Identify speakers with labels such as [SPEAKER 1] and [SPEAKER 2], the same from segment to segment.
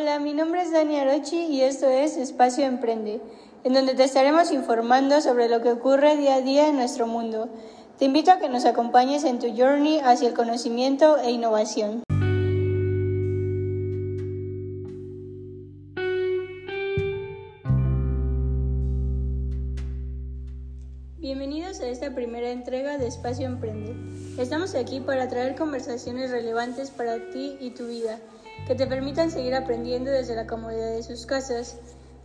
[SPEAKER 1] Hola, mi nombre es Dani Arochi y esto es Espacio Emprende, en donde te estaremos informando sobre lo que ocurre día a día en nuestro mundo. Te invito a que nos acompañes en tu journey hacia el conocimiento e innovación. Bienvenidos a esta primera entrega de Espacio Emprende. Estamos aquí para traer conversaciones relevantes para ti y tu vida, que te permitan seguir aprendiendo desde la comodidad de sus casas.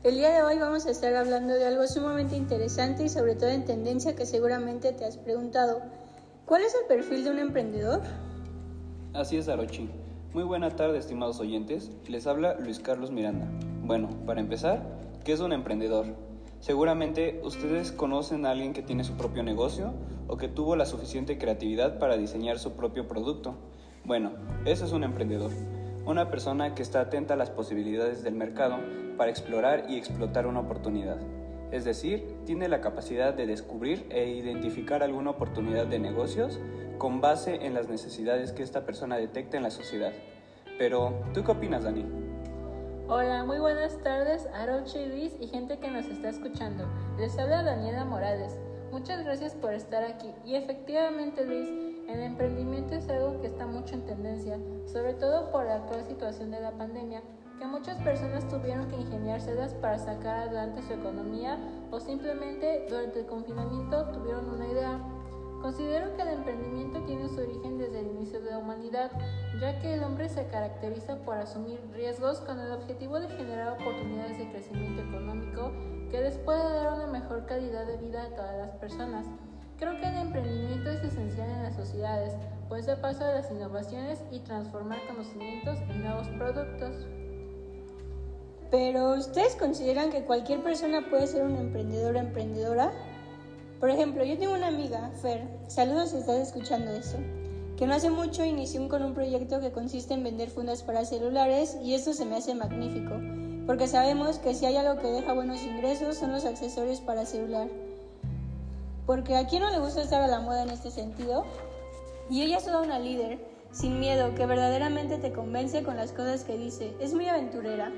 [SPEAKER 1] El día de hoy vamos a estar hablando de algo sumamente interesante y sobre todo en tendencia que seguramente te has preguntado. ¿Cuál es el perfil de un emprendedor?
[SPEAKER 2] Así es, Arochi. Muy buena tarde, estimados oyentes. Les habla Luis Carlos Miranda. Bueno, para empezar, ¿qué es un emprendedor? Seguramente ustedes conocen a alguien que tiene su propio negocio o que tuvo la suficiente creatividad para diseñar su propio producto. Bueno, eso es un emprendedor. Una persona que está atenta a las posibilidades del mercado para explorar y explotar una oportunidad. Es decir, tiene la capacidad de descubrir e identificar alguna oportunidad de negocios con base en las necesidades que esta persona detecta en la sociedad. Pero, ¿tú qué opinas, Dani?
[SPEAKER 3] Hola, muy buenas tardes a Roche Luis y gente que nos está escuchando. Les habla Daniela Morales. Muchas gracias por estar aquí. Y efectivamente, Luis, el emprendimiento es algo que está mucho en tendencia, sobre todo por la actual situación de la pandemia, que muchas personas tuvieron que ingeniárselas para sacar adelante su economía o simplemente durante el confinamiento tuvieron una idea Considero que el emprendimiento tiene su origen desde el inicio de la humanidad, ya que el hombre se caracteriza por asumir riesgos con el objetivo de generar oportunidades de crecimiento económico que les pueda dar una mejor calidad de vida a todas las personas. Creo que el emprendimiento es esencial en las sociedades, pues da paso a las innovaciones y transformar conocimientos en nuevos productos.
[SPEAKER 1] Pero, ¿ustedes consideran que cualquier persona puede ser un emprendedor o emprendedora? Por ejemplo, yo tengo una amiga, Fer, saludos si estás escuchando eso, que no hace mucho inició con un proyecto que consiste en vender fundas para celulares y esto se me hace magnífico, porque sabemos que si hay algo que deja buenos ingresos son los accesorios para celular. Porque a quién no le gusta estar a la moda en este sentido? Y ella es toda una líder, sin miedo, que verdaderamente te convence con las cosas que dice. Es muy aventurera.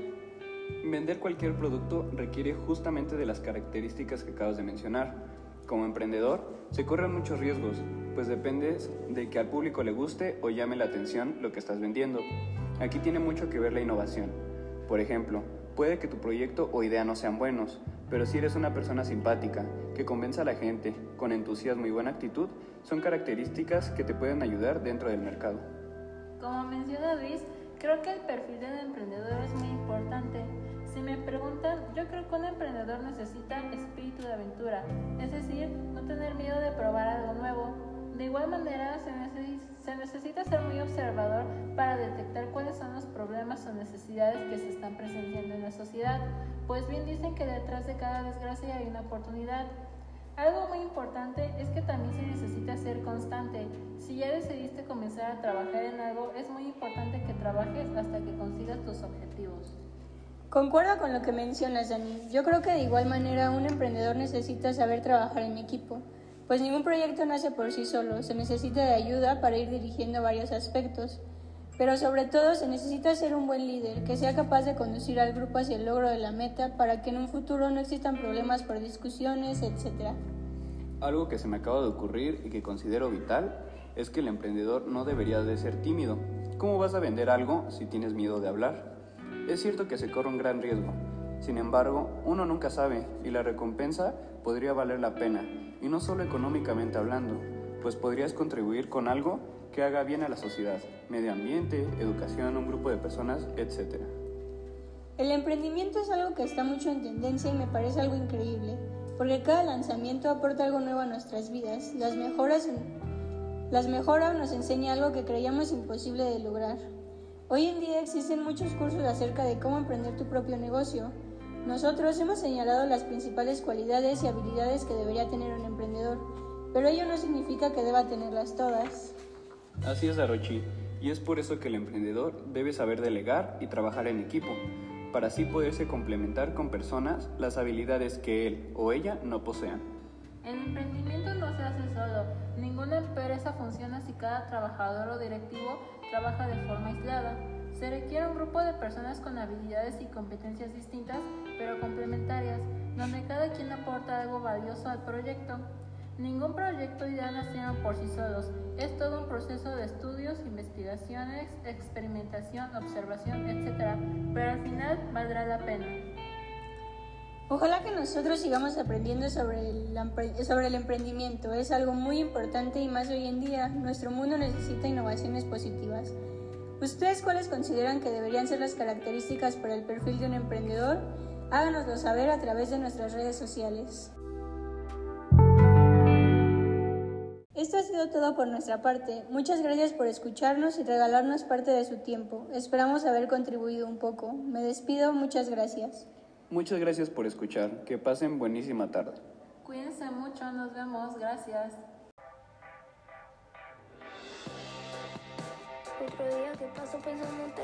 [SPEAKER 2] Vender cualquier producto requiere justamente de las características que acabas de mencionar como emprendedor, se corren muchos riesgos, pues dependes de que al público le guste o llame la atención lo que estás vendiendo. Aquí tiene mucho que ver la innovación. Por ejemplo, puede que tu proyecto o idea no sean buenos, pero si eres una persona simpática, que convence a la gente, con entusiasmo y buena actitud, son características que te pueden ayudar dentro del mercado.
[SPEAKER 3] Como menciona Luis, creo que el perfil del emprendedor es muy importante si me preguntan, yo creo que un emprendedor necesita espíritu de aventura, es decir, no tener miedo de probar algo nuevo. De igual manera, se, necesita ser observador para detectar cuáles son los problemas o necesidades que se están presentando en la sociedad, pues bien dicen que detrás de cada desgracia hay una oportunidad. Algo muy importante es que también se necesita ser constante. Si ya decidiste comenzar a trabajar en algo, es muy importante que trabajes hasta que consigas tus objetivos.
[SPEAKER 1] Concuerdo con lo que mencionas, Dani. Yo creo que de igual manera un emprendedor necesita saber trabajar en equipo, pues ningún proyecto nace por sí solo, se necesita de ayuda para ir dirigiendo varios aspectos. Pero sobre todo se necesita ser un buen líder, que sea capaz de conducir al grupo hacia el logro de la meta para que en un futuro no existan problemas por discusiones, etc.
[SPEAKER 2] Algo que se me acaba de ocurrir y que considero vital es que el emprendedor no debería de ser tímido. ¿Cómo vas a vender algo si tienes miedo de hablar? Es cierto que se corre un gran riesgo, sin embargo, uno nunca sabe y la recompensa podría valer la pena, y no solo económicamente hablando, pues podrías contribuir con algo que haga bien a la sociedad, medio ambiente, educación, un grupo de personas, etc.
[SPEAKER 1] El emprendimiento es algo que está mucho en tendencia y me parece algo increíble, porque cada lanzamiento aporta algo nuevo a nuestras vidas, las mejoras, las mejora nos enseña algo que creíamos imposible de lograr. Hoy en día existen muchos cursos acerca de cómo emprender tu propio negocio. Nosotros hemos señalado las principales cualidades y habilidades que debería tener un emprendedor, pero ello no significa que deba tenerlas todas.
[SPEAKER 2] Así es, Arochi, y es por eso que el emprendedor debe saber delegar y trabajar en equipo, para así poderse complementar con personas las habilidades que él o ella no posean.
[SPEAKER 3] El empresa funciona si cada trabajador o directivo trabaja de forma aislada. Se requiere un grupo de personas con habilidades y competencias distintas, pero complementarias, donde cada quien aporta algo valioso al proyecto. Ningún proyecto ideal nacieron por sí solos, es todo un proceso de estudios, investigaciones, experimentación, observación, etc. Pero al final valdrá la pena.
[SPEAKER 1] Ojalá que nosotros sigamos aprendiendo sobre el, sobre el emprendimiento. Es algo muy importante y más hoy en día. Nuestro mundo necesita innovaciones positivas. ¿Ustedes cuáles consideran que deberían ser las características para el perfil de un emprendedor? Háganoslo saber a través de nuestras redes sociales. Esto ha sido todo por nuestra parte. Muchas gracias por escucharnos y regalarnos parte de su tiempo. Esperamos haber contribuido un poco. Me despido, muchas gracias.
[SPEAKER 2] Muchas gracias por escuchar. Que pasen buenísima tarde.
[SPEAKER 3] Cuídense mucho, nos vemos. Gracias.
[SPEAKER 4] Otro día que paso pensándote